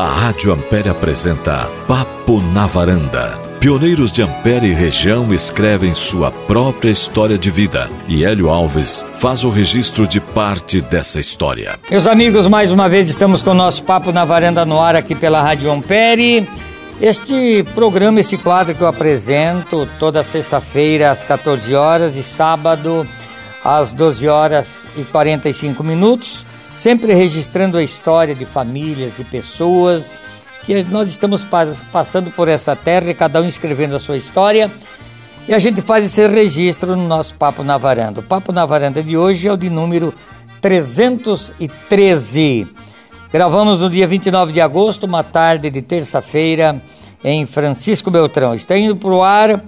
A Rádio Ampere apresenta Papo na Varanda. Pioneiros de Ampere e região escrevem sua própria história de vida e Hélio Alves faz o registro de parte dessa história. Meus amigos, mais uma vez estamos com o nosso Papo na Varanda no ar aqui pela Rádio Ampere. Este programa, este quadro que eu apresento toda sexta-feira às 14 horas e sábado às 12 horas e 45 minutos sempre registrando a história de famílias, de pessoas, que nós estamos passando por essa terra e cada um escrevendo a sua história. E a gente faz esse registro no nosso Papo na Varanda. O Papo na Varanda de hoje é o de número 313. Gravamos no dia 29 de agosto, uma tarde de terça-feira, em Francisco Beltrão. Está indo para o ar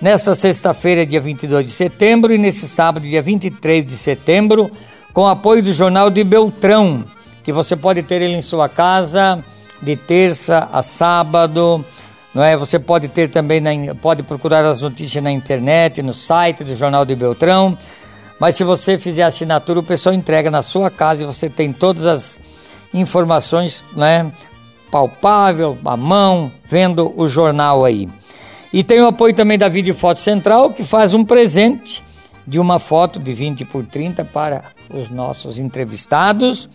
nesta sexta-feira, dia 22 de setembro, e nesse sábado, dia 23 de setembro, com apoio do Jornal de Beltrão, que você pode ter ele em sua casa de terça a sábado. Não é? Você pode ter também, na, pode procurar as notícias na internet, no site do Jornal de Beltrão. Mas se você fizer assinatura, o pessoal entrega na sua casa e você tem todas as informações, né? Palpável, à mão, vendo o jornal aí. E tem o apoio também da Vídeo Foto Central, que faz um presente de uma foto de 20 por 30 para os nossos entrevistados,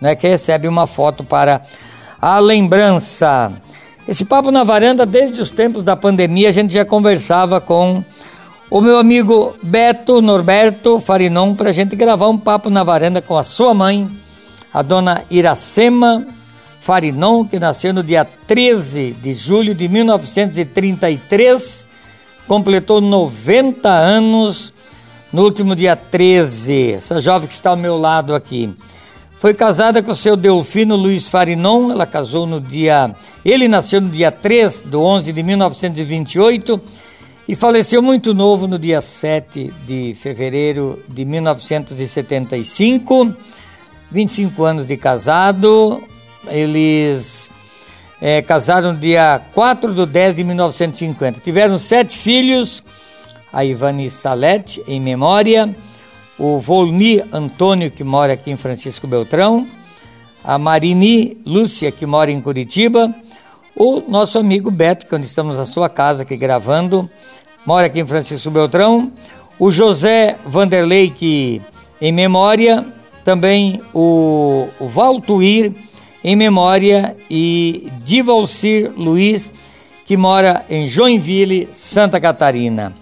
né, que recebe uma foto para a lembrança. Esse papo na varanda, desde os tempos da pandemia, a gente já conversava com o meu amigo Beto Norberto Farinon para a gente gravar um papo na varanda com a sua mãe, a dona Iracema Farinon, que nasceu no dia 13 de julho de 1933, completou 90 anos no último dia 13, essa jovem que está ao meu lado aqui. Foi casada com seu Delfino Luiz Farinon, ela casou no dia. Ele nasceu no dia 3 do 11 de 1928 e faleceu muito novo no dia 7 de fevereiro de 1975. 25 anos de casado, eles é, casaram no dia 4 de 10 de 1950. Tiveram sete filhos a Ivani Salete, em memória, o Volni Antônio, que mora aqui em Francisco Beltrão, a Marini Lúcia, que mora em Curitiba, o nosso amigo Beto, que onde estamos na sua casa aqui gravando, mora aqui em Francisco Beltrão, o José Vanderlei, que em memória, também o, Valtuir, em memória, e Divalcir Luiz, que mora em Joinville, Santa Catarina.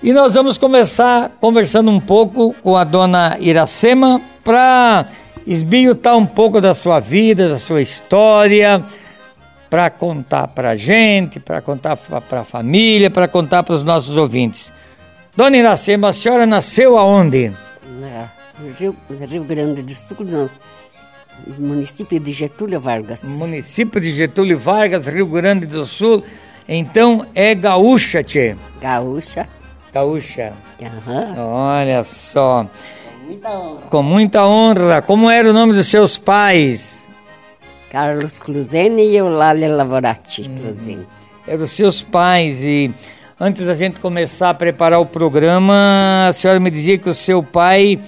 E nós vamos começar conversando um pouco com a dona Iracema para esbilhotar um pouco da sua vida, da sua história, para contar para a gente, para contar para a família, para contar para os nossos ouvintes. Dona Iracema, a senhora nasceu aonde? Na Rio, Rio Grande do Sul, no município de Getúlio Vargas. Município de Getúlio Vargas, Rio Grande do Sul. Então é gaúcha, tchê? Gaúcha. Gaúcha. Uhum. Olha só. Com muita honra. Com muita honra. Como era o nome dos seus pais? Carlos Cluzene e Eulália Lavorati Cluzene. Eram os seus pais e antes da gente começar a preparar o programa, a senhora me dizia que o seu pai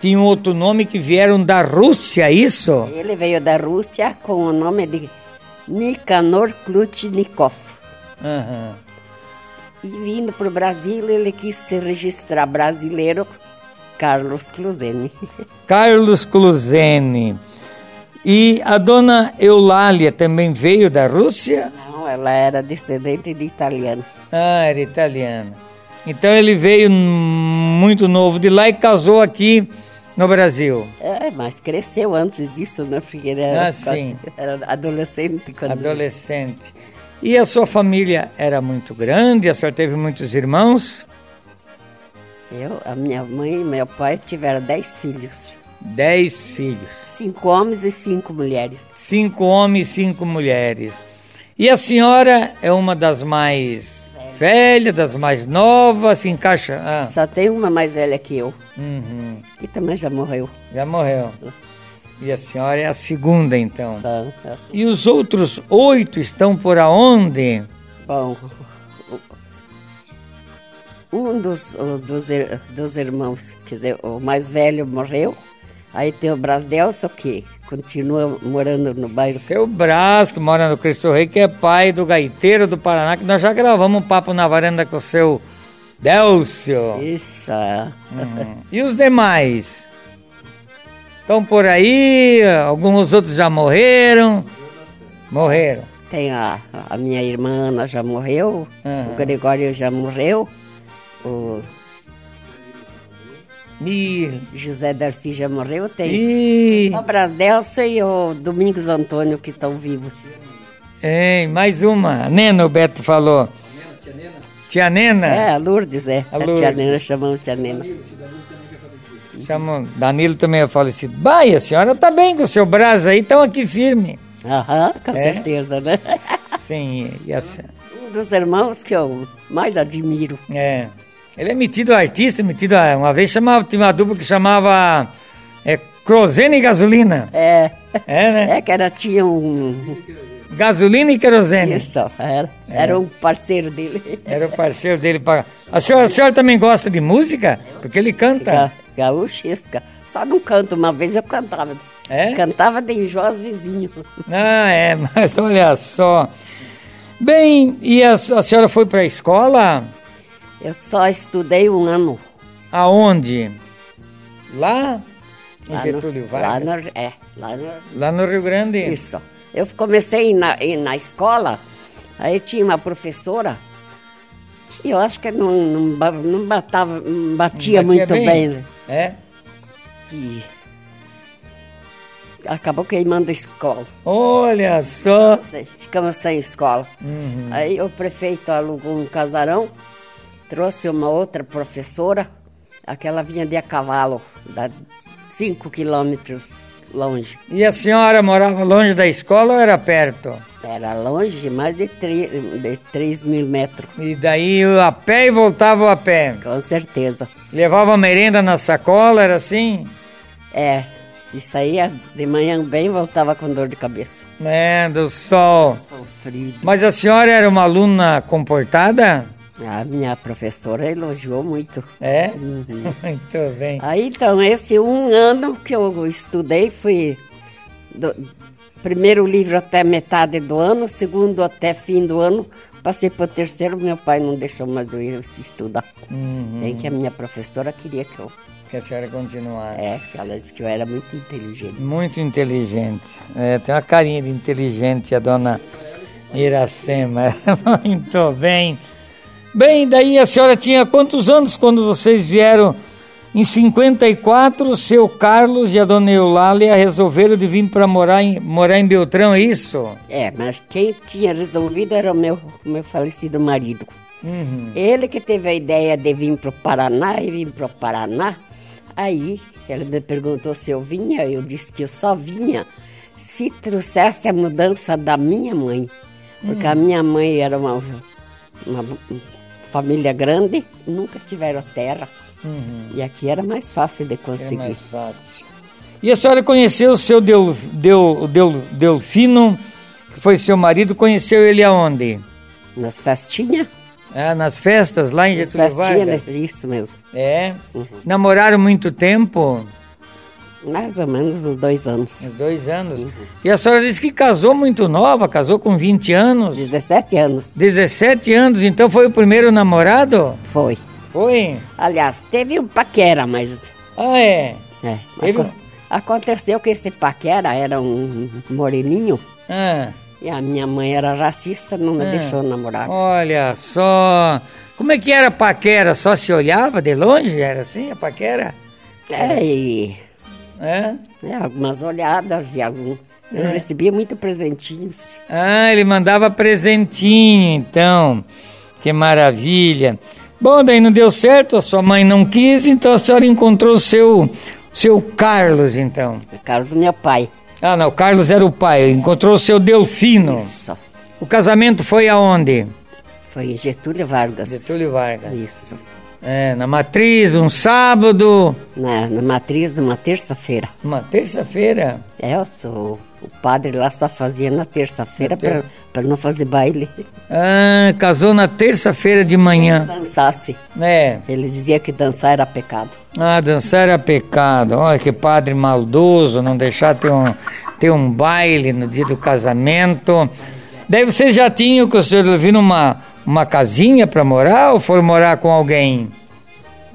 tinha um outro nome que vieram da Rússia, é isso? Ele veio da Rússia com o nome de Nikanor Klutnikov. Aham. E vindo para o Brasil, ele quis se registrar brasileiro, Carlos Cluzene. Carlos Cluzene. E a dona Eulália também veio da Rússia? Não, ela era descendente de italiano. Ah, era italiana. Então ele veio muito novo de lá e casou aqui no Brasil. É, mas cresceu antes disso, né? Porque era, Ah, sim. era adolescente quando Adolescente. E a sua família era muito grande? A senhora teve muitos irmãos? eu, a minha mãe e meu pai tiveram dez filhos. Dez filhos. Cinco homens e cinco mulheres. Cinco homens e cinco mulheres. E a senhora é uma das mais velhas, das mais novas, se encaixa. Ah, Só tem uma mais velha que eu, uhum, que também já morreu. já morreu. E a senhora é a segunda, então. Então, assim, E os outros oito estão por aonde? Bom, um dos, dos, ir- dos irmãos, quer dizer, o mais velho morreu, Aí tem o Brasdelso, que continua morando no bairro. Seu Brás, que mora no Cristo Rei, que é pai do gaiteiro do Paraná, que nós já gravamos um papo na varanda com o seu Delcio. Isso. Uhum. E os demais? Estão por aí, alguns outros já morreram. Morreram. Tem a, a minha irmã, ela já morreu, Uhum. o Gregório já morreu, o Mir. José Darcy já morreu, tem Ih, só Brasdelso e o Domingos Antônio que estão vivos. Ei, mais uma. A Nena, o Beto falou. Tia Nena? É, a Lourdes, é. A A, Lourdes. tia Nena, chamamos tia Nena. Chama, Danilo também é falecido. Vai, a senhora tá bem com o seu braço aí, estão aqui firme. Aham, com É? certeza, né? Sim, e a se- Um dos irmãos que eu mais admiro. é. Ele é metido artista, metido a, uma vez chamava, tinha uma dupla que chamava é, Crozena e Gasolina. É, É, né? é que era, tinha um... Gasolina e querosene. Isso, era, É. era um parceiro dele. Era o parceiro dele. Pra... A, senhora, a senhora também gosta de música? Porque ele canta. Ga, gaúchesca. Só não canto, uma vez eu cantava. É? Cantava de enjoar os vizinhos. Ah, é, mas olha só. Bem, e a, a senhora foi para a escola? Eu só estudei um ano. Aonde? Lá? Em Lá Getúlio no, lá Vargas? no, É, lá no... Lá no Rio Grande? Isso. Eu comecei na, na escola, aí tinha uma professora, e eu acho que não, não, não batava, não batia, muito bem. né? É? E acabou queimando a escola. Olha só. Ficamos sem escola. Uhum. Aí o prefeito alugou um casarão, trouxe uma outra professora, aquela vinha de a cavalo, da 5 quilômetros longe. E a senhora morava longe da escola ou era perto? Era longe, mais de 3, de 3 mil metros, E daí eu a pé e voltava a pé. com certeza. Levava merenda na sacola, era assim? É, e saía de manhã bem voltava com dor de cabeça. É, do sol. Sofrido. Mas a senhora era uma aluna comportada? A minha professora elogiou muito. É? Uhum. Muito bem. Aí então, esse um ano que eu estudei, fui do primeiro livro até metade do ano, segundo até fim do ano, passei para o terceiro, meu pai não deixou mais eu ir estudar. Uhum. Bem que a minha professora queria que eu... Que a senhora continuasse. É, ela disse que eu era muito inteligente. Muito inteligente. É, tem uma carinha de inteligente a dona Iracema. Muito bem. Bem, daí a senhora tinha quantos anos quando vocês vieram? Em 54, o seu Carlos e a dona Eulália resolveram de vir para morar em, morar em Beltrão, é isso? É, mas quem tinha resolvido era o meu, meu falecido marido. Uhum. Ele que teve a ideia de vir para o Paraná e vir para o Paraná. Aí ele me perguntou se eu vinha, eu disse que eu só vinha se trouxesse a mudança da minha mãe. Porque a minha mãe era uma, uma família grande, nunca tiveram terra. E aqui era mais fácil de É conseguir. mais fácil. E a senhora conheceu o seu Del, Del, Del, Delfino, que foi seu marido, conheceu ele aonde? Nas festinhas? Ah, nas festas, lá em Nas Getúlio festinhas, Vargas? né? isso mesmo. É. Namoraram muito tempo? Mais ou menos uns dois anos. Uns dois anos. E a senhora disse que casou muito nova, casou com 20 anos. 17 anos 17 anos, então foi o primeiro namorado? foi. Foi? Aliás, teve um paquera, mas Ah, é. É, Teve- aco- aconteceu que esse paquera era um moreninho Ah, e a minha mãe era racista, não me Ah. deixou namorar. olha só. Como é que era a paquera? Só se olhava de longe? Era assim a paquera? É, e É? é, algumas olhadas e algum. Eu recebia muito presentinhos. Ah, ele mandava presentinho, então. Que maravilha. Bom, daí não deu certo, a sua mãe não quis, então a senhora encontrou o seu, seu Carlos, então. Carlos, meu pai. Ah, não, o Carlos era o pai, encontrou o seu Delfino. Isso. O casamento foi aonde? Foi em Getúlio Vargas. Getúlio Vargas. Isso. É, na matriz, um sábado, Na, na matriz de uma terça-feira. uma terça-feira. É, eu sou O padre lá só fazia na terça-feira ter- para não fazer baile. Ah, casou na terça-feira de manhã. Dançasse. É. Ele dizia que dançar era pecado. Ah, dançar era pecado. Olha que padre maldoso, não deixar ter um, ter um baile no dia do casamento. Daí vocês já tinham com o senhor Levino uma, uma casinha para morar ou foram morar com alguém?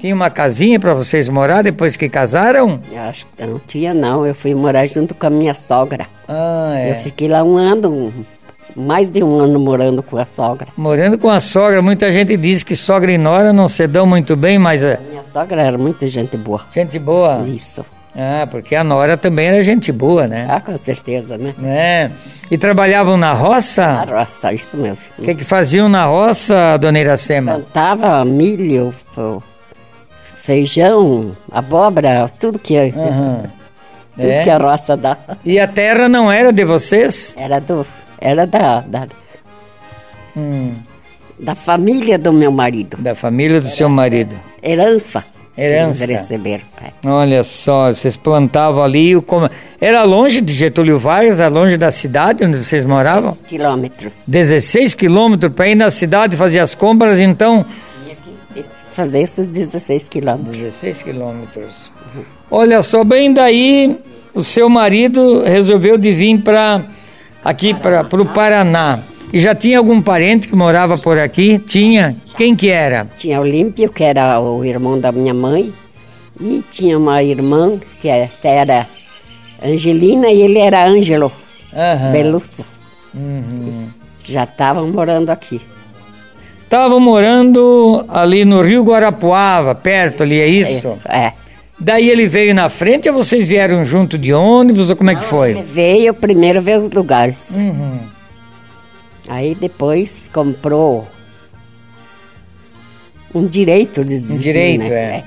Tinha uma casinha para vocês morar depois que casaram? Eu acho que não tinha, não. Eu fui morar junto com a minha sogra. Ah, Eu é. fiquei lá um ano, mais de um ano morando com a sogra. Morando com a sogra, muita gente diz que sogra e nora não se dão muito bem, mas é Minha sogra era muita gente boa. gente boa. Isso. Ah, porque a nora também era gente boa, né? Ah, com certeza, né? É. E trabalhavam na roça? roça, isso mesmo. O que, que faziam na roça, dona Iracema? Plantava milho, feijão, abóbora, tudo que, Aham. tudo É. que a roça dá. E a terra não era de vocês? Era, do, era da, da, Hum, da família do meu marido. da família do seu marido. Herança. Herança. Eles receberam. é. Olha só, vocês plantavam ali. como- Era longe de Getúlio Vargas, era longe da cidade onde vocês moravam? Quilômetros. 16 quilômetros para ir na cidade fazer as compras, então. Tinha que fazer esses 16 quilômetros. 16 quilômetros. Olha só, bem daí o seu marido resolveu de vir para aqui para o Paraná. E já tinha algum parente que morava por aqui? Tinha? Quem que era? Tinha Olímpio, que era o irmão da minha mãe, e tinha uma irmã, que até era Angelina, e ele era Ângelo Aham. Belusso. Uhum. Já estavam morando aqui. Estavam morando ali no Rio Guarapuava, perto ali, é isso? É. Daí ele veio na frente ou vocês vieram junto de ônibus ou como é que Ele foi? veio primeiro ver os lugares. Uhum. Aí depois comprou um direito de dizer, direito, né?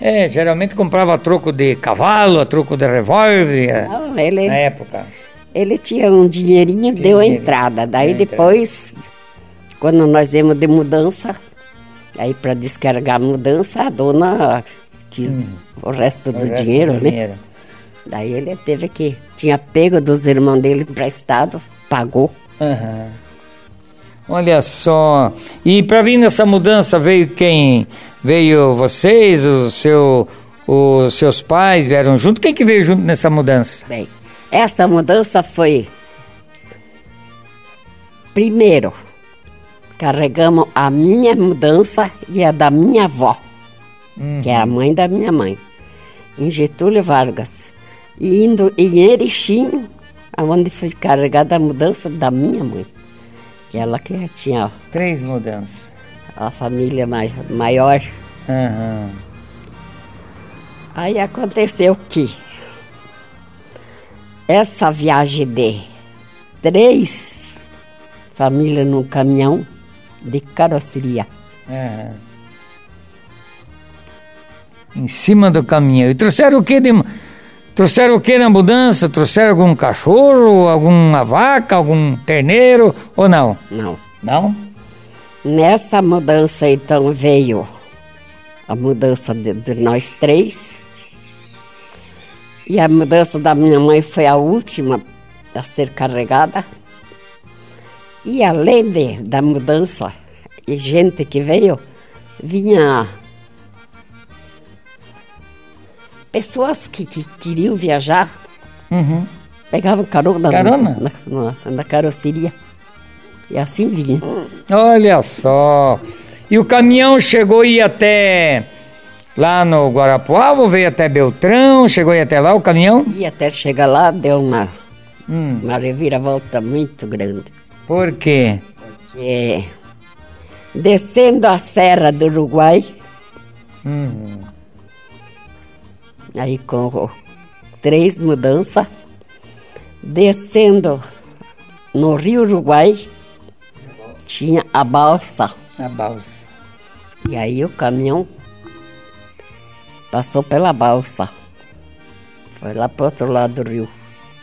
é. É, geralmente comprava a troco de cavalo, a troco de revólver, Não, ele, na época. ele tinha um dinheirinho, deu a dinheiro. entrada. Daí Deu a depois, quando nós viemos de mudança, aí para descarregar a mudança, a dona quis o resto do Hum. O resto dinheiro, do né? dinheiro. Daí ele teve que. Tinha pego dos irmãos dele emprestado, pagou. Aham. Olha só. E para vir nessa mudança veio quem? Veio vocês, o seu, os seus pais vieram junto? Quem que veio junto nessa mudança? Bem, essa mudança foi. Primeiro, carregamos a minha mudança e a da minha avó, que é a mãe da minha mãe, em Getúlio Vargas. E indo em Erechim, onde foi carregada a mudança da minha mãe. Que ela que tinha Três mudanças. a família mai- maior. Aham. Aí aconteceu que essa viagem de três famílias num caminhão de carroceria. aham. Em cima do caminhão. E trouxeram o que de. Trouxeram o que na mudança? Trouxeram algum cachorro, alguma vaca, algum terneiro ou não? Não. Não? Nessa mudança então veio a mudança de, de nós três. E a mudança da minha mãe foi a última a ser carregada. E além de, da mudança e gente que veio, vinha pessoas que, que queriam viajar, Uhum. pegavam carona, Carona? Na, na, na carroceria. E assim vinha. Olha só. E o caminhão chegou e ia até lá no Guarapuava, veio até Beltrão, chegou e ia até lá o caminhão? E até chegar lá deu uma, Hum, uma reviravolta muito grande. por quê? Porque descendo a Serra do Uruguai, Uhum. Aí com três mudanças, descendo no Rio Uruguai, tinha a balsa. A balsa. E aí o caminhão passou pela balsa. Foi lá para outro lado do rio.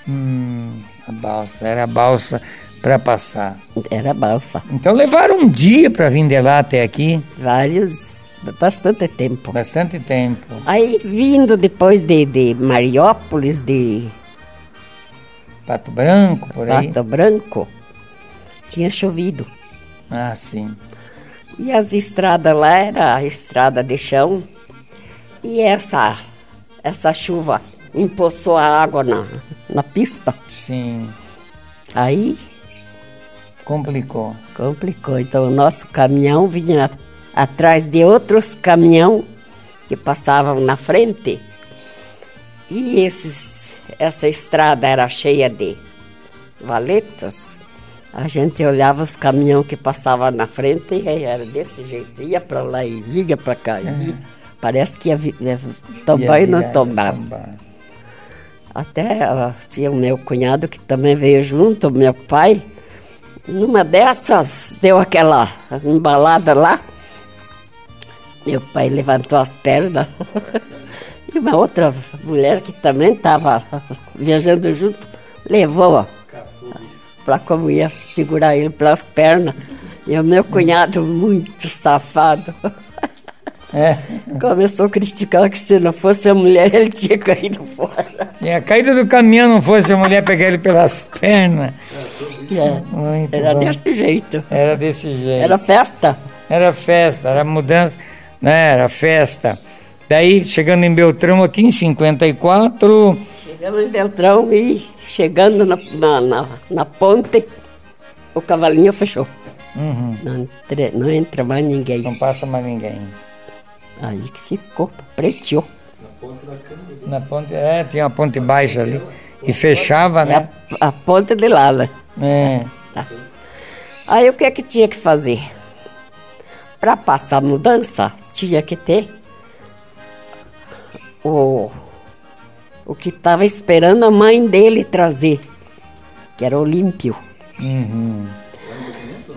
Hum, a balsa, era a balsa para passar. Era balsa. Então levaram um dia para vir de lá até aqui, Vários, bastante tempo. bastante tempo. Aí vindo depois de, de Mariópolis, de Pato Branco, por aí? Pato Branco, tinha chovido. Ah, sim. E as estradas lá era a estrada de chão. E essa, essa chuva empoçou a água na, na pista. Sim. Aí complicou. Complicou. Então o nosso caminhão vinha atrás de outros caminhão que passavam na frente. E esses, essa estrada era cheia de valetas. A gente olhava os caminhões que passavam na frente e era desse jeito. Ia para lá e vinha para cá. É. Parece que ia, ia tombar e não tombava. Até tinha o meu cunhado que também veio junto, meu pai. Numa dessas, deu aquela embalada lá. Meu pai levantou as pernas. e uma outra mulher que também estava viajando junto, levou para como ia segurar ele pelas pernas. E o meu cunhado, muito safado, é. começou a criticar que se não fosse a mulher, ele tinha caído fora. Tinha caído do caminhão, não fosse a mulher pegar ele pelas pernas. É. Era bom. desse jeito. Era desse jeito. Era festa. Era festa, era mudança, né? Era festa. Daí, chegando em Beltrão, aqui em 54. Chegamos em Beltrão e chegando na, na, na, na ponte, o cavalinho fechou. Uhum. Não, entra, não entra mais ninguém. Não passa mais ninguém. Aí que ficou, preteou. Na ponte, é, tinha uma ponte baixa ali. E fechava, né? É a, a ponte de Lala. É. Tá. Aí o que é que tinha que fazer? Para passar a mudança, tinha que ter o, o que estava esperando a mãe dele trazer, que era Olímpio. Uhum.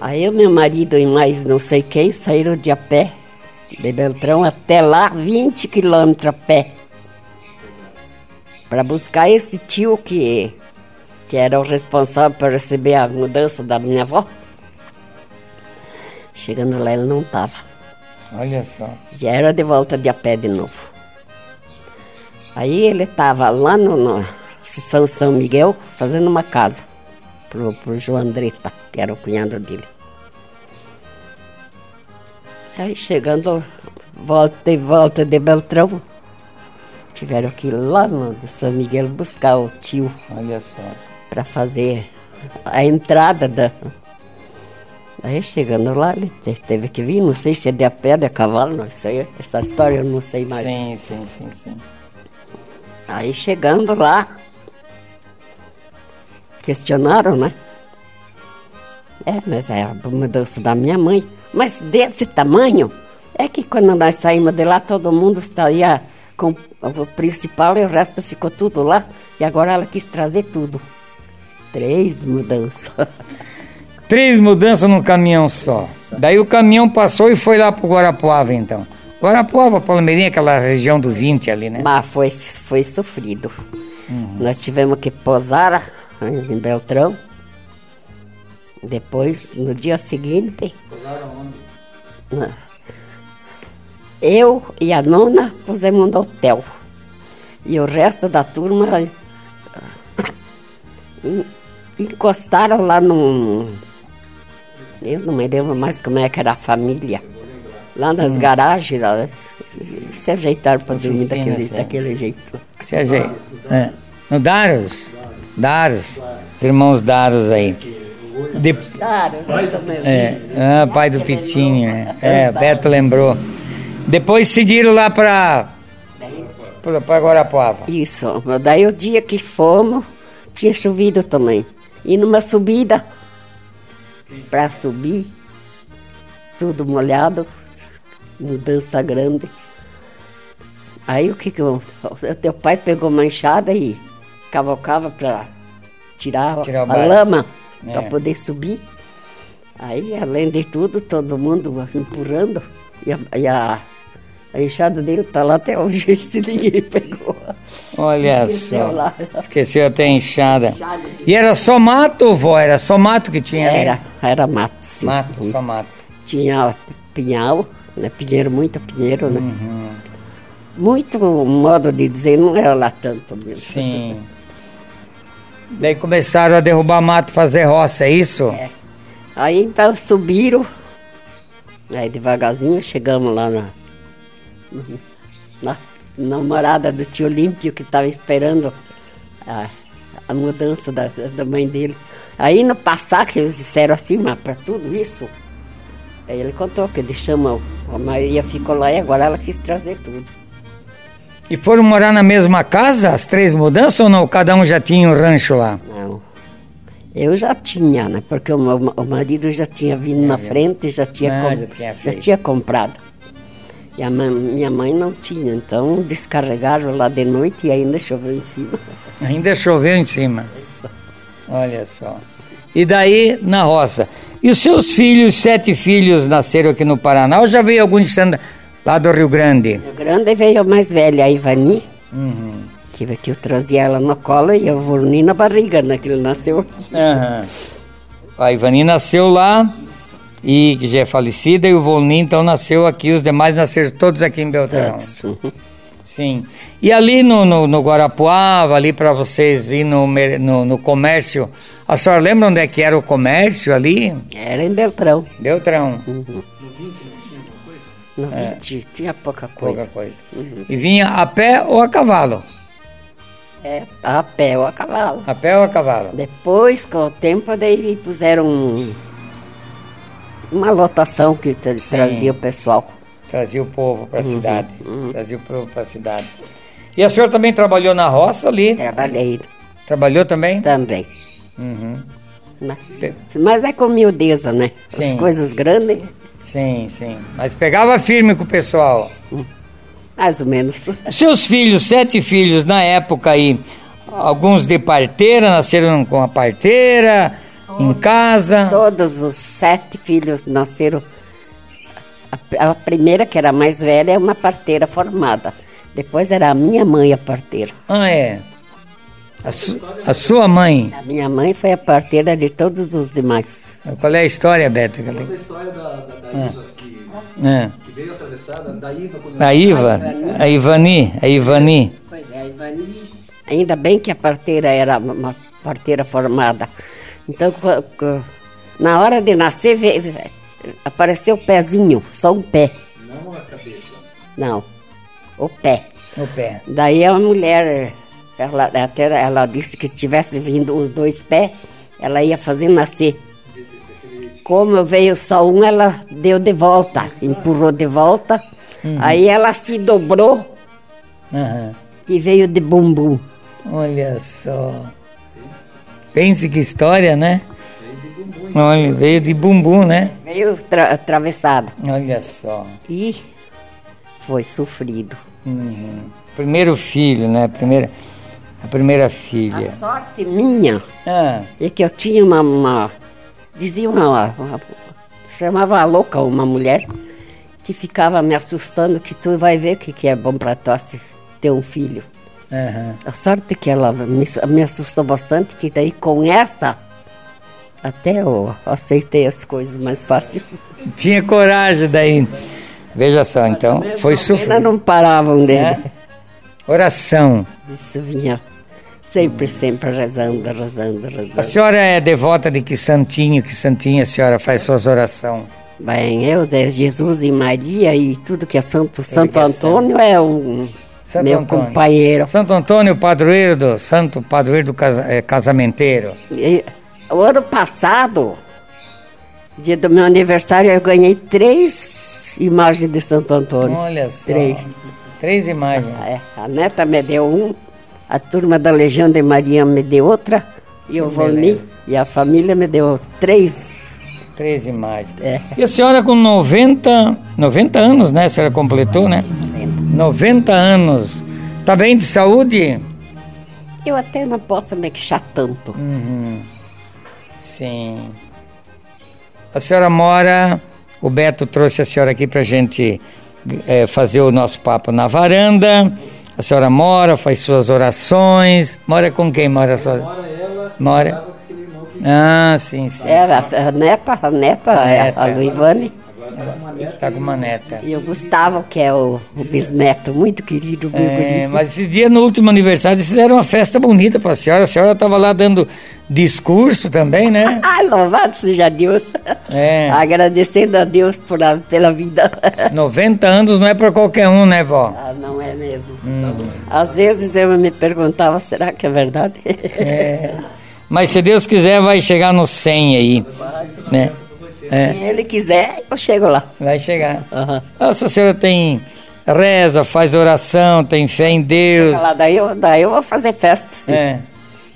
Aí o meu marido e mais não sei quem saíram de a pé, de Beltrão até lá, 20 quilômetros a pé, para buscar esse tio que, que era o responsável por receber a mudança da minha avó. Chegando lá, ele não estava. Olha só. Já era de volta de a pé de novo. Aí ele estava lá no, no São São Miguel fazendo uma casa pro, pro João Andretta, que era o cunhado dele. Aí chegando, volta e volta de Beltrão, tiveram que ir lá no São Miguel buscar o tio. Olha só. Para fazer a entrada da. Aí chegando lá, ele teve que vir, não sei se é de a pé, de a cavalo, não sei, essa história eu não sei mais. Sim, sim, sim, sim. Aí chegando lá, questionaram, né? É, mas é a mudança da minha mãe. Mas desse tamanho, é que quando nós saímos de lá, todo mundo estaria com o principal e o resto ficou tudo lá. E agora ela quis trazer tudo. Três mudanças. Três mudanças num caminhão só. Daí o caminhão passou e foi lá pro Guarapuava, então. Guarapuava, Palmeirinha, aquela região do 20 ali, né? Mas foi, foi sofrido. Uhum. Nós tivemos que posar em Beltrão. Depois, no dia seguinte. Posaram onde? Eu e a nona pusemos no hotel. E o resto da turma encostaram lá num. Eu não me lembro mais como é que era a família lá nas hum. garagens, lá, se ajeitaram para dormir daquele, daquele jeito. Se ajeitaram. É. No Daros? Daros. Irmãos Daros aí. De... Daros. É, ah, pai do Pitinho. É, é Beto lembrou. Depois seguiram lá para para Guarapuava. Isso. Daí o dia que fomos, tinha chovido também. E numa subida, para subir, tudo molhado, mudança grande. Aí o que que eu, o teu pai pegou uma enxada e cavocava para tirar, tirar a lama é. para poder subir. Aí, além de tudo, todo mundo empurrando e a, e a, a enxada dele está lá até hoje, se ninguém pegou. Olha só, lá. esqueceu até a enxada. E era só mato, vó? Era só mato que tinha Era, era mato, sim. Mato, só mato. Tinha pinhal, né? Pinheiro, muito pinheiro, né? Uhum. Muito modo de dizer, não era lá tanto mesmo. Sim. Daí começaram a derrubar mato, fazer roça, é isso? É. Aí então subiram, aí devagarzinho chegamos lá na, na, na morada do tio Olímpio que estava esperando a, a mudança da, da mãe dele. Aí no passar que eles disseram assim, mas para tudo isso, aí ele contou que deixamos, a maioria ficou lá e agora ela quis trazer tudo. E foram morar na mesma casa, as três mudanças ou não? Cada um já tinha um rancho lá? Não. Eu já tinha, né? Porque o, o marido já tinha vindo na frente, já tinha, Ah, com- já tinha já tinha comprado. E a minha mãe não tinha, então descarregaram lá de noite e ainda choveu em cima. Ainda choveu em cima. Olha só. E daí, na roça. E os seus filhos, sete filhos, nasceram aqui no Paraná ou já veio algum de Santa, lá do Rio Grande? O grande veio a mais velha, a Ivani, Uhum. que, que eu trazia ela no colo e eu Vorni na barriga, né? Que ele nasceu aqui. Aham. A Ivani nasceu lá e que já é falecida e o Volney então nasceu aqui, os demais nasceram todos aqui em Beltrão. Uhum. Sim. E ali no, no, no Guarapuava, ali para vocês ir no, no, no comércio, a senhora lembra onde é que era o comércio ali? Era em Beltrão. Beltrão. No 20 tinha pouca coisa. É. Pouca coisa. E vinha a pé ou a cavalo? É, a pé ou a cavalo. A pé ou a cavalo? Depois, com o tempo, daí puseram um- uma lotação que tra- Sim. trazia o pessoal. Trazia o povo para a cidade. Trazia o povo para a cidade. E a senhora também trabalhou na roça ali? Trabalhei Trabalhou também? também. Uhum. né? Mas é com miudeza, né? Sim. As coisas grandes, Sim, sim. Mas pegava firme com o pessoal. mais ou menos. Seus filhos, sete filhos na época aí, alguns de parteira, nasceram com a parteira, em casa. Todos os sete filhos nasceram. A, a primeira, que era a mais velha, é uma parteira formada. Depois era a minha mãe a parteira. Ah, é. A, su- a sua mãe. A minha mãe foi a parteira de todos os demais. Qual é a história, Beto? a história da, da, da Iva, que, É. que veio atravessada, da Iva quando A Iva, a Ivani, a Ivani. Pois é, a Ivani. Ainda bem que a parteira era uma parteira formada. Então, na hora de nascer, veio- apareceu o pezinho, só um pé. não a cabeça. Não, o pé. O pé. Daí a mulher, ela, até ela disse que tivesse vindo os dois pés, ela ia fazer nascer. Como veio só um, ela deu de volta, empurrou de volta. Aí ela se dobrou Aham. e veio de bumbum. Olha só. Pense que história, né? Olha, veio de bumbum, né? Veio tra- atravessada. Olha só. E foi sofrido. Uhum. Primeiro filho, né? Primeira, a primeira A filha. sorte minha Ah, é que eu tinha uma. uma dizia uma, uma- chamava a louca uma mulher que ficava me assustando que tu vai ver o que, que é bom para tu se ter um filho. Aham. A sorte que ela me, me assustou bastante, que daí com essa até eu aceitei as coisas mais fácil. Tinha coragem daí. Veja só, então, foi sofrido. não paravam dele. É? Oração. Isso vinha sempre, sempre rezando, rezando, A rezando. senhora é devota de que santinho, que santinha a senhora faz suas orações? Bem, eu, de Jesus e Maria e tudo que é santo. Santo que é Antônio é um Santo meu Antônio. companheiro. Santo Antônio, padroeiro do Santo Padroeiro do casa- eh, Casamenteiro. E, o ano passado, dia do meu aniversário, eu ganhei três imagens de Santo Antônio. Olha só. Três. Três imagens. É, a neta me deu um, a turma da Legião de Maria me deu outra, e o Volni e a família me deu três. Três imagens. É. E a senhora com 90, 90 anos, né? A senhora completou, né? 90 anos. Tá bem de saúde? Eu até não posso me queixar tanto. Uhum. Sim. A senhora mora. O Beto trouxe a senhora aqui pra gente eh, fazer o nosso papo na varanda. A senhora mora, faz suas orações. Mora com quem mora só? Mora ela, Mora. irmão que Ah, sim, sim. Era a neta, a neta, A é, a do Ivane. agora Tá com uma neta. E o Gustavo, que é o, o bisneto, muito querido, muito É, bonito. mas esse dia, no último aniversário, eles fizeram uma festa bonita para a senhora. A senhora estava lá dando discurso também, né? Ai, louvado seja Deus. É. Agradecendo a Deus por a- pela vida. 90 anos não é para qualquer um, né, vó? Ah, não é mesmo. Às vezes eu me perguntava, será que é verdade? Mas se Deus quiser, vai chegar no 100 aí, né? É, Se ele quiser, eu chego lá. vai chegar. Aham. Nossa senhora tem reza, faz oração, tem fé em Deus. Lá, daí, eu, daí eu vou fazer festa, sim. É.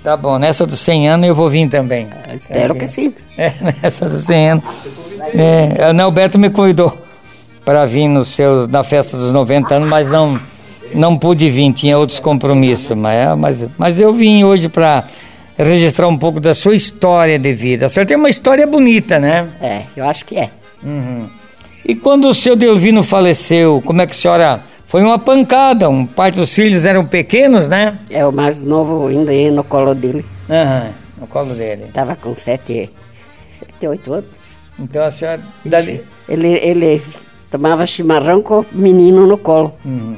Tá bom, nessa dos 100 anos eu vou vir também. Espero que sim. É, nessa dos 100 anos. É, a Nelberto me convidou para vir no seu, na festa dos 90 anos, mas não, não pude vir, tinha outros compromissos. Mas, é, mas, mas eu vim hoje para registrar um pouco da sua história de vida. A senhora tem uma história bonita, né? É, eu acho que é. Uhum. E quando o seu Delvino faleceu, como é que a senhora. Foi uma pancada, um parte dos filhos eram pequenos, né? É o mais novo ainda aí no colo dele. Aham, no colo dele. Tava com sete, sete oito anos. Então a senhora. dali- Ele, ele tomava chimarrão com o menino no colo. Uhum.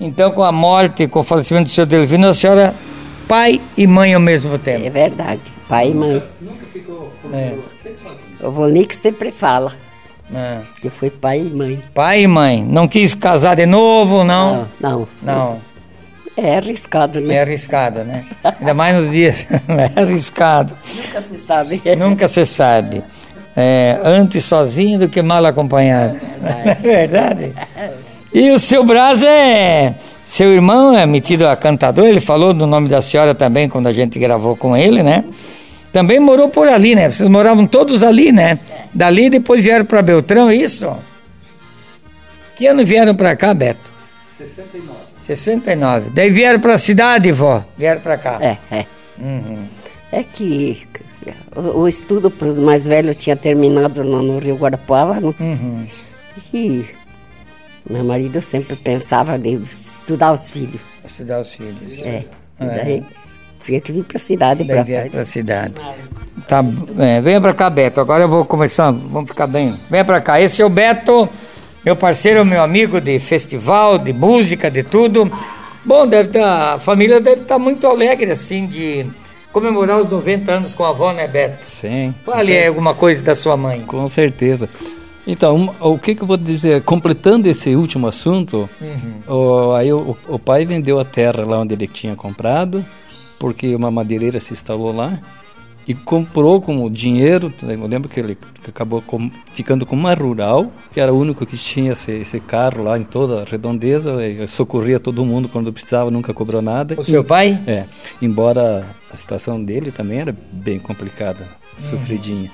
Então, com a morte, com o falecimento do seu Delvino, a senhora, pai e mãe ao mesmo É tempo. verdade. Pai e mãe. É. O Vonique sempre fala É. que foi pai e mãe. Pai e mãe. Não quis casar de novo, não? Não, não. Não. É arriscado, né? É arriscado, né? Ainda mais nos dias. é arriscado. Nunca se sabe. Nunca se sabe. É, antes sozinho do que mal acompanhado. É verdade. E o seu Braz é. Seu irmão é metido a cantador, ele falou do nome da senhora também quando a gente gravou com ele, né? Também morou por ali, né? Vocês moravam todos ali, né? Dali depois vieram para Beltrão, é isso? Que ano vieram para cá, Beto? 69. 69. Daí vieram para a cidade, vó? Vieram para cá. É, é. Uhum. É que o, o estudo para os mais velhos tinha terminado no, no Rio Guarapuava, né? Uhum. E meu marido sempre pensava de estudar os filhos. Estudar os filhos. É. E daí tinha que vir para a cidade Daí para vieram para a cidade. Tá, é, venha pra cá, Beto. Agora eu vou começar. Vamos ficar bem. Venha pra cá. Esse é o Beto, meu parceiro, meu amigo de festival, de música, de tudo. Bom, deve tá, a família deve estar muito alegre, assim, de comemorar os 90 anos com a avó, né, Beto? Sim. Fale aí alguma coisa da sua mãe. Com certeza. Então, o que, que eu vou dizer? Completando esse último assunto, o, aí o, o pai vendeu a terra lá onde ele tinha comprado, porque uma madeireira se instalou lá, e comprou com dinheiro, eu lembro que ele acabou com- ficando com uma rural, que era o único que tinha esse, esse carro lá em toda a redondeza, e socorria todo mundo quando precisava, nunca cobrou nada. O seu pai? É, embora a situação dele também era bem complicada, sofridinha.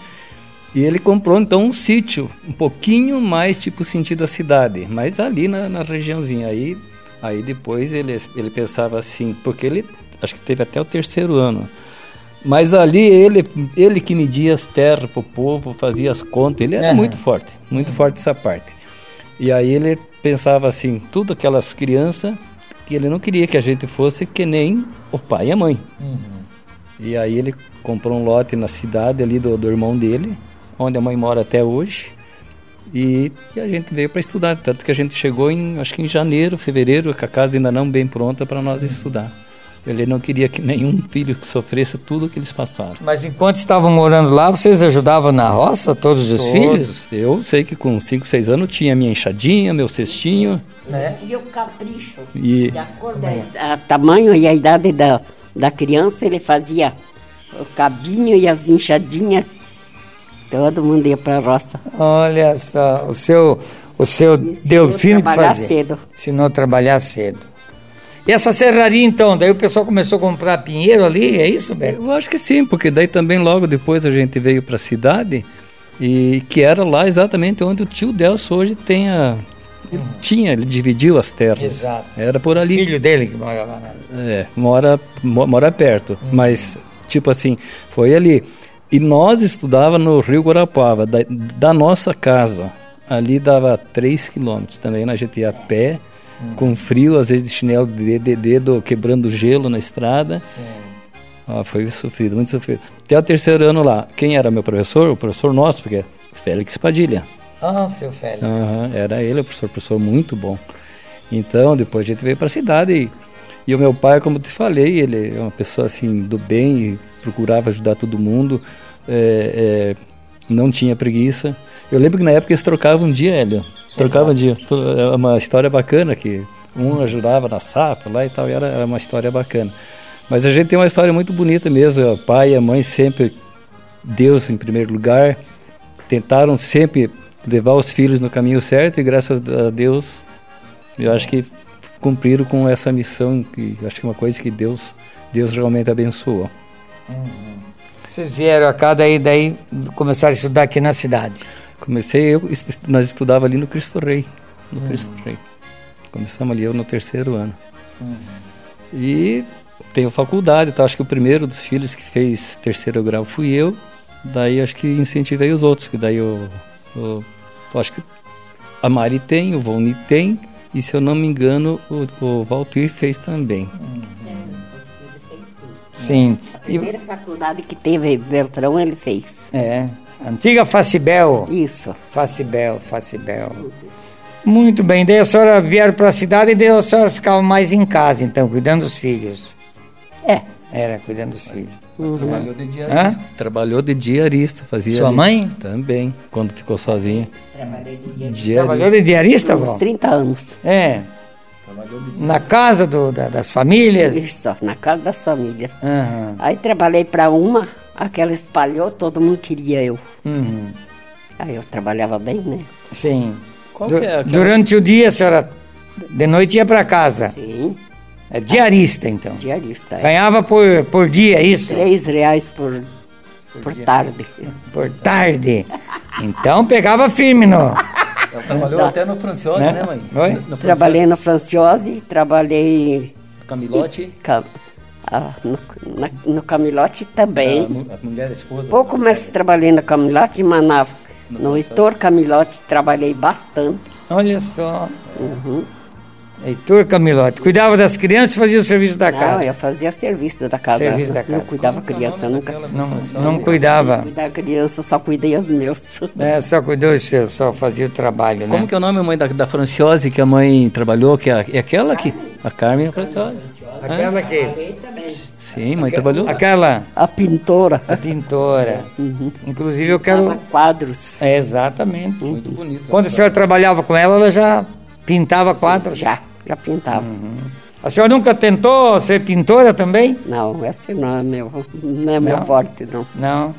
E ele comprou então um sítio, um pouquinho mais tipo sentido a cidade, mas ali na, na regiãozinha. Aí, aí depois ele, ele pensava assim, porque ele acho que teve até o terceiro ano. Mas ali ele, ele que media as terras pro povo, fazia as contas, ele era Aham. muito forte, muito forte essa parte. E aí ele pensava assim, tudo aquelas crianças que ele não queria que a gente fosse que nem o pai e a mãe. E aí ele comprou um lote na cidade ali do, do irmão dele, onde a mãe mora até hoje. E, e a gente veio para estudar, tanto que a gente chegou em, acho que em janeiro, fevereiro, com a casa ainda não bem pronta para nós estudar. Ele não queria que nenhum filho que sofresse tudo o que eles passaram. Mas enquanto estavam morando lá, vocês ajudavam na roça, todos os filhos? Todos. Eu sei que com 5, 6 anos tinha minha enxadinha, meu cestinho. Tinha o capricho. E De acordo com o tamanho e a idade da, da criança, ele fazia o cabinho e as enxadinhas. Todo mundo ia para a roça. Olha só, o seu, o seu Delfino que trabalhar fazia. cedo. Ensinou a trabalhar cedo. E essa serraria então, daí o pessoal começou a comprar pinheiro ali, é isso, Beto? Eu acho que sim, porque daí também logo depois a gente veio para a cidade e que era lá exatamente onde o tio Delso hoje tem a, ele tinha, ele dividiu as terras. Exato. Era por ali. Filho dele que mora lá. Né? É, mora, mo- mora perto, mas tipo assim, foi ali. E nós estudava no Rio Guarapuava, da, da nossa casa. Ali dava 3 quilômetros também, né? a gente ia a pé, com frio, às vezes de chinelo de, de dedo, quebrando gelo na estrada. Ah, foi sofrido, muito sofrido. Até o terceiro ano lá, quem era meu professor? O professor nosso, porque é Félix Padilha. Ah, seu Félix. Aham, era ele, o professor, professor muito bom. Então, depois a gente veio para a cidade e, e o meu pai, como te falei, ele é uma pessoa assim do bem e procurava ajudar todo mundo, é, é, não tinha preguiça. Eu lembro que na época eles trocavam um dia, Hélio. Trocavam um dia. É uma história bacana que um ajudava na safra lá e tal, e era, era uma história bacana. Mas a gente tem uma história muito bonita mesmo. O pai e a mãe sempre, Deus em primeiro lugar, tentaram sempre levar os filhos no caminho certo e graças a Deus eu acho que cumpriram com essa missão que acho que é uma coisa que Deus Deus realmente abençoou. Vocês vieram a cá, daí, daí começaram a estudar aqui na cidade. Comecei eu nós estudava ali no Cristo Rei, no Cristo Rei. Começamos ali eu no terceiro ano. E tenho faculdade, tá? acho que o primeiro dos filhos que fez terceiro grau fui eu. Daí acho que incentivei os outros, que daí eu, eu- eu acho que a Mari tem, o Volni tem, e se eu não me engano, o, o Valtir fez também. Sim. A E, primeira faculdade que teve Beltrão, ele fez. é, antiga Facibel. Isso. Facibel, Facibel. Muito bem, daí a senhora vieram para a cidade e daí a senhora ficava mais em casa, então, cuidando dos filhos. É. Era, cuidando dos filhos. Trabalhou de diarista. Trabalhou de diarista, fazia. Sua ali- mãe? Também, quando ficou sozinha. Trabalhei de dia. Diarista. Trabalhou de diarista, Uns vó? 30 anos. É. Na casa do, da- das famílias? Isso, na casa das famílias. Aham. Aí trabalhei para uma, aquela espalhou, todo mundo queria eu. Uhum. Aí eu trabalhava bem, né? Sim. Qual Du- que é aquela- Durante o dia, a senhora, de noite ia para casa. Sim, É diarista, então. diarista. É. Ganhava por, por dia, é isso? Três reais por, por tarde. Por tarde. Então pegava firme no. Ela trabalhou até no Franciose, Né? né, mãe? Oi? No, no Trabalhei no Franciose, trabalhei Camilote. ca- ah, no, na- no Camilote também. A, a mulher, a esposa. Pouco mais trabalhei no Camilote, mas na, no Heitor Camilote trabalhei bastante. Olha só. Uhum. Heitor Camilote. Cuidava das crianças e fazia o serviço da Não, casa. eu fazia serviço da casa. Serviço da Não casa. cuidava criança, nunca. Não, não cuidava. Cuidar criança, só cuidei os meus. É, só cuidou dos seus, só fazia o trabalho, né? Como que é o nome, mãe, da, da Franciose que a mãe trabalhou? Que é, é aquela que... A Carmen a Franciose. Aquela que. Sim, mãe trabalhou. Aquela A pintora. a pintora. Uhum. Inclusive eu quero. quadros. É, exatamente. Muito bonito. Quando a senhora trabalhava com ela, ela já pintava quadros. Já, já pintava. A senhora nunca tentou ser pintora também? Não, esse não é meu, não é meu Não? forte, não. Não.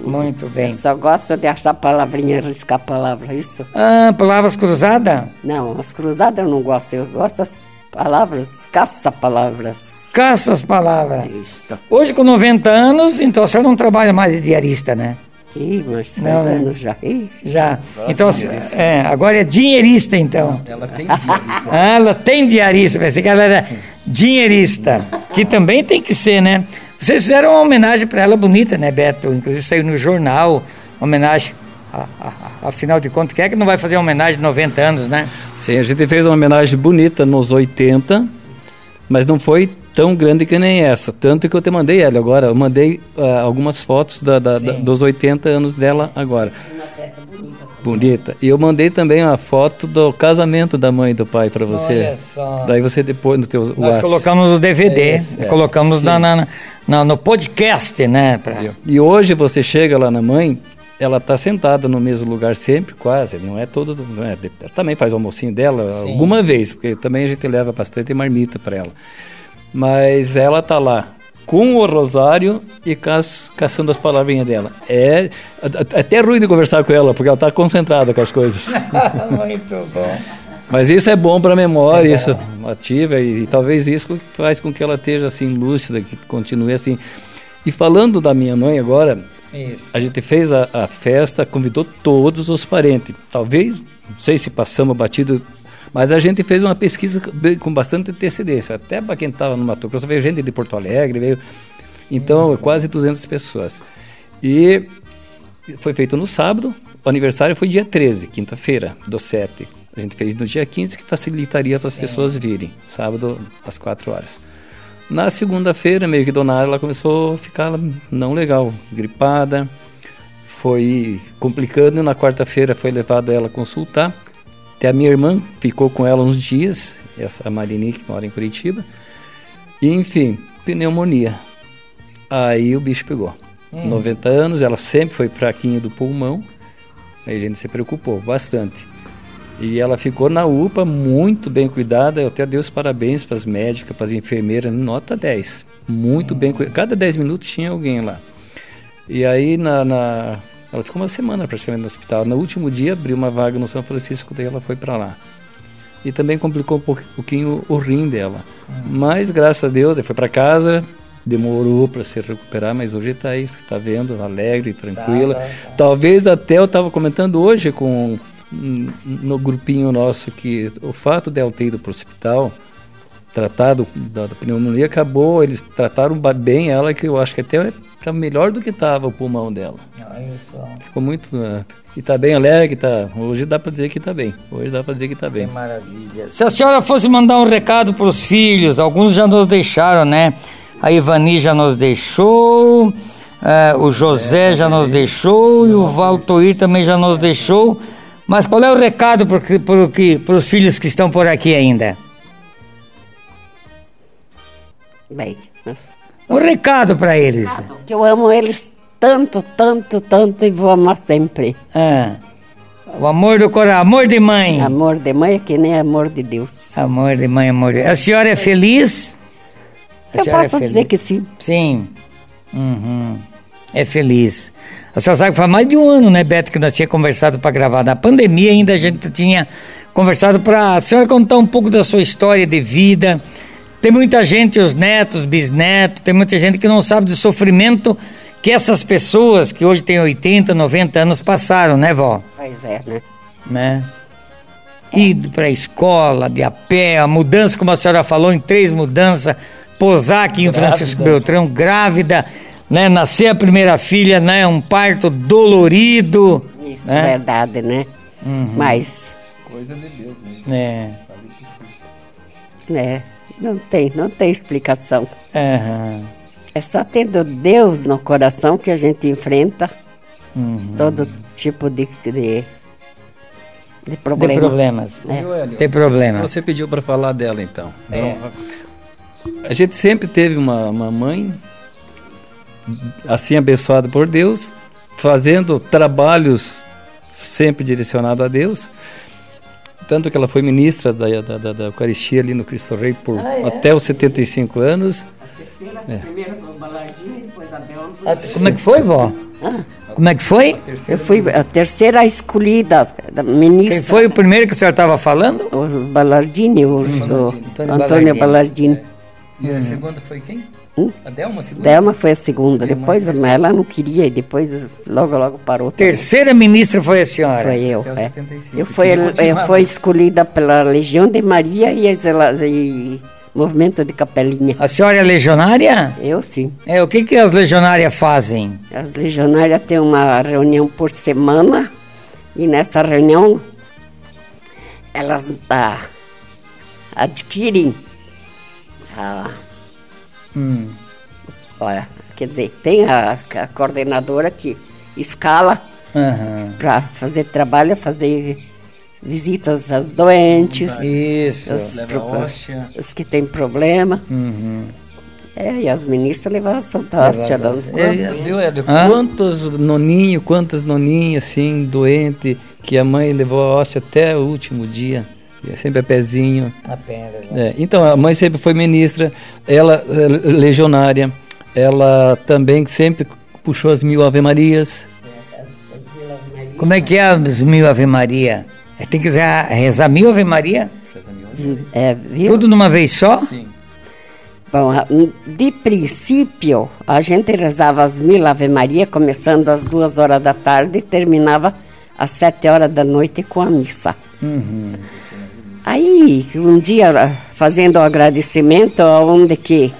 Muito bem. Eu só gosto de achar palavrinha, riscar palavra, isso. Ah, palavras cruzadas? Não, as cruzadas eu não gosto, eu gosto das palavras, caça-palavras. Caça as palavras. Isso. Hoje, com 90 anos, então a senhora não trabalha mais de diarista, né? Ih, mas três Não, né? anos já. Ih, Já. Então, é, agora é dinheirista, então. Ela tem diarista. Ah, ela tem diarista, pensei que ela era dinheirista, que também tem que ser, né? Vocês fizeram uma homenagem para ela bonita, né, Beto? Inclusive saiu no jornal, homenagem. Afinal de contas, quem é que não vai fazer uma homenagem de 90 anos, né? Sim, a gente fez uma homenagem bonita nos 80, mas não foi tão grande que nem essa. Tanto que eu te mandei ela agora. Eu mandei ah, algumas fotos da- da- da- dos 80 anos dela agora. bonita. E eu mandei também uma foto do casamento da mãe e do pai para você. Olha só. Daí você depois no teu Nós WhatsApp. colocamos no DVD, É esse, é. colocamos na, na- na- no podcast, né? pra- E hoje você chega lá na mãe, ela está sentada no mesmo lugar sempre, quase. Não é todas, não é, também faz o almocinho dela Sim. alguma vez, porque também a gente leva bastante marmita para ela. Mas ela tá lá com o rosário e cas- caçando as palavrinhas dela. É a- até ruim de conversar com ela, porque ela está concentrada com as coisas. Muito bom. Mas isso é bom para a memória, isso ativa e, e talvez isso faz com que ela esteja assim lúcida, que continue assim. E falando da minha mãe agora, Isso. a gente fez a, a festa, convidou todos os parentes. Talvez, não sei se passamos batido, mas a gente fez uma pesquisa com bastante antecedência. Até para quem estava no Mato Grosso, veio gente de Porto Alegre, veio. Então, quase 200 pessoas. E foi feito no sábado, o aniversário foi dia 13, quinta-feira, do 7. A gente fez no dia 15, que facilitaria para as pessoas virem, sábado às 4 horas. Na segunda-feira, meio que do nada, ela começou a ficar não legal, gripada. foi complicando. Na quarta-feira foi levado ela a consultar. Até a minha irmã ficou com ela uns dias, essa Marini que mora em Curitiba. E enfim, pneumonia. Aí o bicho pegou. 90 anos, ela sempre foi fraquinha do pulmão. Aí a gente se preocupou bastante. E ela ficou na UPA, muito bem cuidada. Eu até dei os parabéns para as médicas, para as enfermeiras, nota 10. Muito bem cuidada. Cada 10 minutos tinha alguém lá. E aí, na, na- ela ficou uma semana praticamente no hospital. No último dia, abriu uma vaga no São Francisco, daí ela foi para lá. E também complicou um pouqui- pouquinho o rim dela. Mas, graças a Deus, ela foi para casa, demorou para se recuperar, mas hoje está aí, está vendo, alegre, tranquila. Talvez até eu estava comentando hoje com no grupinho nosso que o fato dela ter ido para o hospital, tratado da, da pneumonia, acabou, eles trataram bem ela, que eu acho que até está melhor do que estava o pulmão dela. Olha só. Ficou muito. eh, e tá bem alegre, tá. Hoje dá para dizer que tá bem. Hoje dá para dizer que tá bem. Que maravilha. Se a senhora fosse mandar um recado para os filhos, alguns já nos deixaram, né? A Ivani já nos deixou, eh, o José já nos deixou e o Valtoir também já nos deixou. Mas qual é o recado para os filhos que estão por aqui ainda? Bem, mas- Um recado para eles. que eu amo eles tanto, tanto, tanto e vou amar sempre. Ah, o amor do coração, amor de mãe. Amor de mãe é que nem amor de Deus. Amor de mãe, amor de... A senhora é feliz? A Eu é posso dizer que sim. Sim. Uhum. É feliz. A senhora sabe que faz mais de um ano, né, Beto, que nós tínhamos conversado para gravar. Na pandemia ainda a gente tinha conversado para a senhora contar um pouco da sua história de vida. Tem muita gente, os netos, bisnetos, tem muita gente que não sabe do sofrimento que essas pessoas que hoje têm 80, 90 anos passaram, né, vó? Pois é, né? né? Ido para a escola, de a pé, a mudança, como a senhora falou, em três mudanças, posar aqui em Francisco Beltrão, grávida, né? Nascer a primeira filha, né? Um parto dolorido. Isso é né? verdade, né? Mas, É. né? Não tem, não tem explicação. Aham. É só tendo Deus no coração que a gente enfrenta Uhum. todo tipo de, de, de Tem problema. problemas. É. Joelho, Tem problemas. Você pediu para falar dela então. É. Então, A gente sempre teve uma, uma mãe assim abençoada por Deus, fazendo trabalhos sempre direcionados a Deus. Tanto que ela foi ministra da, da, da, da Eucaristia ali no Cristo Rei por até os 75 anos. Primeiro o Balardinho, depois a Deus. Ah, Como é que foi, vó? Como é que foi? Eu fui a terceira escolhida da ministra. Quem foi o primeiro que o senhor estava falando? O Ballardini, o, o Antônio Antônio Ballardini. E a segunda foi quem? A Delma, a segunda? Delma foi a segunda, depois mas ela não queria e depois logo logo parou. também. Terceira ministra foi a senhora. Foi eu. Até é. 75. Eu fui, eu escolhida pela Legião de Maria e, as, elas- e Movimento de Capelinha. A senhora é legionária? Eu sim. É, o que, que as legionárias fazem? As legionárias têm uma reunião por semana e nessa reunião elas ah, adquirem a, Hum. olha, quer dizer, tem a, a coordenadora que escala Aham. para fazer trabalho, fazer visitas aos doentes, Isso. os, Leva pro- hóstia. os que têm problema. Uhum. É, e as ministras levavam a Santa Hóstia. A- É, viu, Hélio? Hã? Quantos noninhos, quantas noninhas assim, doente, que a mãe levou a hóstia até o último dia. É sempre a pezinho. A pedra. né? É, então, a mãe sempre foi ministra, ela é, legionária, ela também sempre puxou as mil ave-marias. Como é que é as mil Ave Maria? É, Tem que rezar, rezar mil Ave Maria? É, viu? Tudo numa vez só? Sim. Bom, a- de princípio, a gente rezava as mil Ave Maria, começando às duas horas da tarde e terminava às sete horas da noite com a missa. Aí, um dia, fazendo o agradecimento, onde que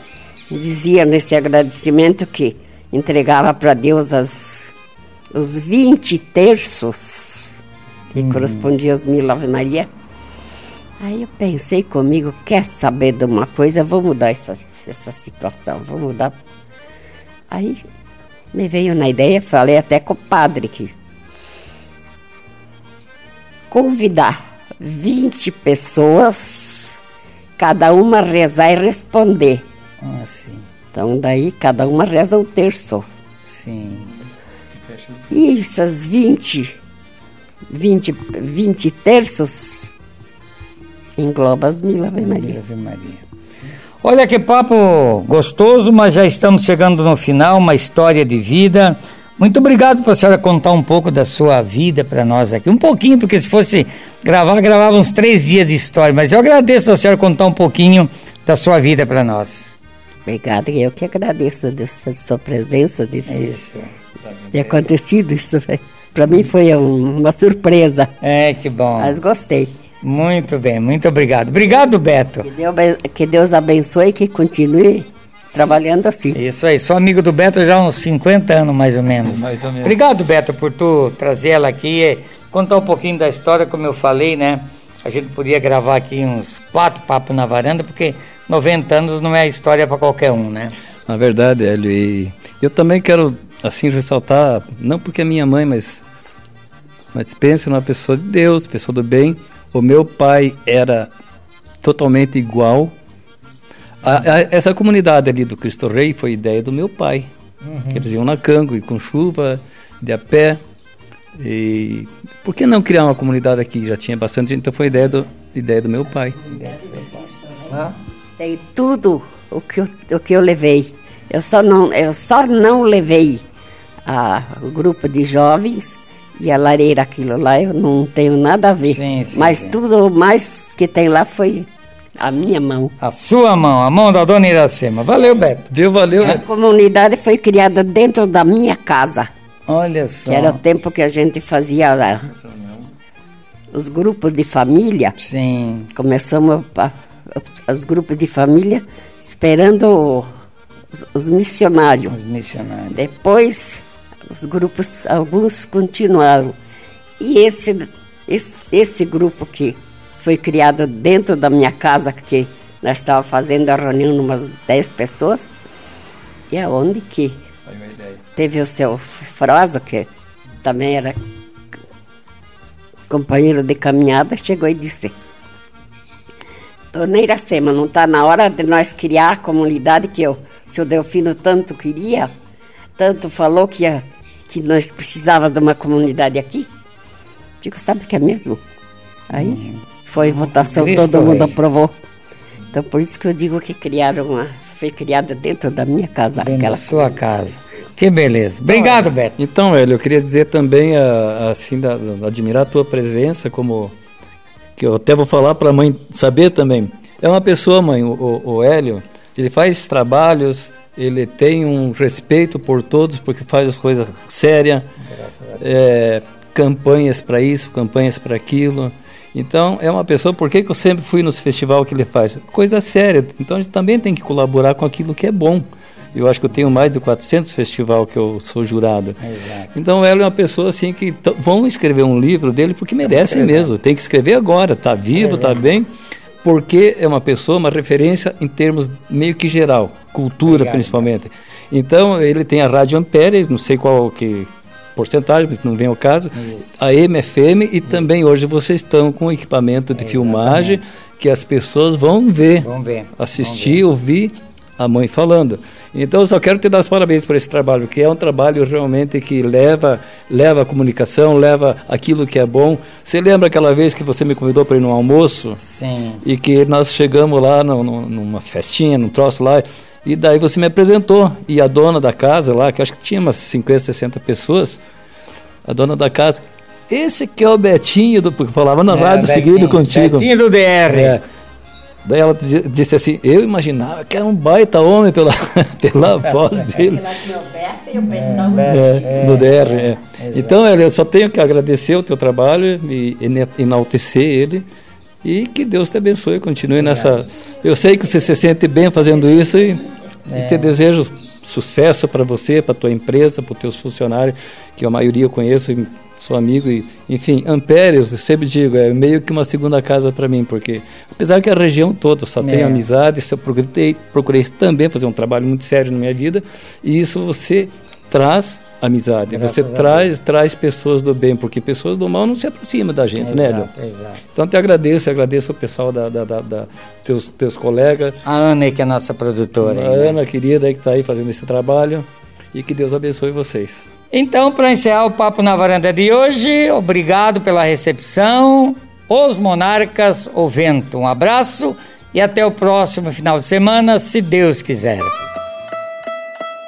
dizia nesse agradecimento que entregava para Deus as, os 20 terços, que correspondiam às mil Ave Maria. Aí eu pensei comigo, quer saber de uma coisa, vou mudar essa, essa situação, vou mudar. Aí me veio na ideia, falei até com o padre que convidar 20 pessoas, cada uma rezar e responder. Ah, sim. Então daí cada uma reza um terço. Sim. E essas 20, 20, 20 terços engloba as mil Ave Maria. Ave Maria. Olha que papo gostoso, mas já estamos chegando no final, uma história de vida. Muito obrigado para a senhora contar um pouco da sua vida para nós aqui. Um pouquinho, porque se fosse gravar, gravava uns três dias de história. Mas eu agradeço a senhora contar um pouquinho da sua vida para nós. Obrigada, eu que agradeço dessa sua presença, desse, Isso. de acontecido isso. Para mim foi um- uma surpresa, É, que bom. mas gostei. Muito bem, muito obrigado. Obrigado, Beto. Que Deus, aben- que Deus abençoe e que continue trabalhando assim. Isso aí, sou amigo do Beto já há uns 50 anos, mais ou menos. Mais ou menos. Obrigado, Beto, por tu trazer ela aqui e contar um pouquinho da história, como eu falei, né? A gente podia gravar aqui uns quatro papos na varanda, porque 90 anos não é história para qualquer um, né? Na verdade, Hélio, e eu também quero, assim, ressaltar, não porque é minha mãe, mas, mas pense numa pessoa de Deus, pessoa do bem. O meu pai era totalmente igual. A- a- essa comunidade ali do Cristo Rei foi ideia do meu pai. Eles iam na Cango, e com chuva, de a pé. E por que não criar uma comunidade aqui? Já tinha bastante gente, então foi ideia do, ideia do meu pai. Tem tudo o que eu, o que eu levei. Eu só não, eu só não levei a, o grupo de jovens e a lareira, aquilo lá, eu não tenho nada a ver. Sim, sim, Mas sim. tudo mais que tem lá foi a minha mão. A sua mão, a mão da dona Iracema. Valeu, Beto. Deu, valeu, A né? comunidade foi criada dentro da minha casa. Olha só. Que era o tempo que a gente fazia lá, os grupos de família. Sim. Começamos a- os grupos de família esperando os, os missionários. Os missionários. Depois, os grupos, alguns continuaram. E esse, esse, esse grupo que foi criado dentro da minha casa, que nós estávamos fazendo a reunião umas 10 pessoas, e aonde que teve o seu Frosa, que também era companheiro de caminhada, chegou e disse, Dona Iracema, não está na hora de nós criar a comunidade que eu, o seu Delfino tanto queria, tanto falou que, ia- que nós precisávamos de uma comunidade aqui? Digo, sabe que é mesmo? Aí foi votação, Cristo todo mundo Rei. aprovou. Então por isso que eu digo que criaram uma, foi criada dentro da minha casa Dentro aquela da sua casa. Que beleza. Obrigado, Beto. Então, Hélio, eu queria dizer também, a- a, assim, admirar a tua presença, como que eu até vou falar para a mãe saber também. É uma pessoa, mãe, o, o, o Hélio, ele faz trabalhos, ele tem um respeito por todos, porque faz as coisas sérias, é, campanhas para isso, campanhas para aquilo. Então, é uma pessoa, por que, que eu sempre fui nos festivais que ele faz? Coisa séria. Então, a gente também tem que colaborar com aquilo que é bom. Eu acho que eu tenho mais de 400 festivais que eu sou jurado. Exato. Então, ela é uma pessoa assim que vão escrever um livro dele porque merece mesmo. Tem que escrever agora, tá vivo, tá bem. Porque é uma pessoa, uma referência em termos meio que geral, cultura Obrigado, principalmente. Então, ele tem a Rádio Ampere, não sei qual que porcentagem, mas não vem ao caso, Isso. a MFM e também hoje vocês estão com equipamento de filmagem que as pessoas vão ver, Vamos ver. assistir, ouvir a mãe falando. Então eu só quero te dar os parabéns por esse trabalho, que é um trabalho realmente que leva, leva a comunicação, leva aquilo que é bom. Você lembra aquela vez que você me convidou para ir no almoço? Sim. e que nós chegamos lá no- no- numa festinha, num troço lá, e daí você me apresentou, e a dona da casa lá, que acho que tinha umas 50, 60 pessoas, a dona da casa, esse que é o Betinho, do, porque falava na É, rádio Betinho, seguido contigo. Betinho do DR. É. Daí ela di- disse assim, eu imaginava que era um baita homem pela, pela voz dele. Ela tinha o Beto e o Betão. É, no DR. é. Então, eu só tenho que agradecer o teu trabalho e enaltecer ele e que Deus te abençoe e continue nessa. Eu sei que você se sente bem fazendo isso e, e te desejo sucesso para você, para tua empresa, para os teus funcionários, que a maioria eu conheço e sou amigo e enfim, Ampere, eu sempre digo, é meio que uma segunda casa para mim, porque apesar que a região toda só tem É. amizade, eu procurei, procurei também fazer um trabalho muito sério na minha vida e isso você traz amizade, Graças você traz traz pessoas do bem, porque pessoas do mal não se aproximam da gente, né, Hélio? Exato. Então te agradeço, agradeço o pessoal da, da, da- da- teus, teus colegas, A Ana que é a nossa produtora. a aí, né? Ana querida aí que está aí fazendo esse trabalho e que Deus abençoe vocês. Então, para encerrar o Papo na Varanda de hoje, obrigado pela recepção. Os Monarcas, o Vento. Um abraço e até o próximo final de semana, se Deus quiser.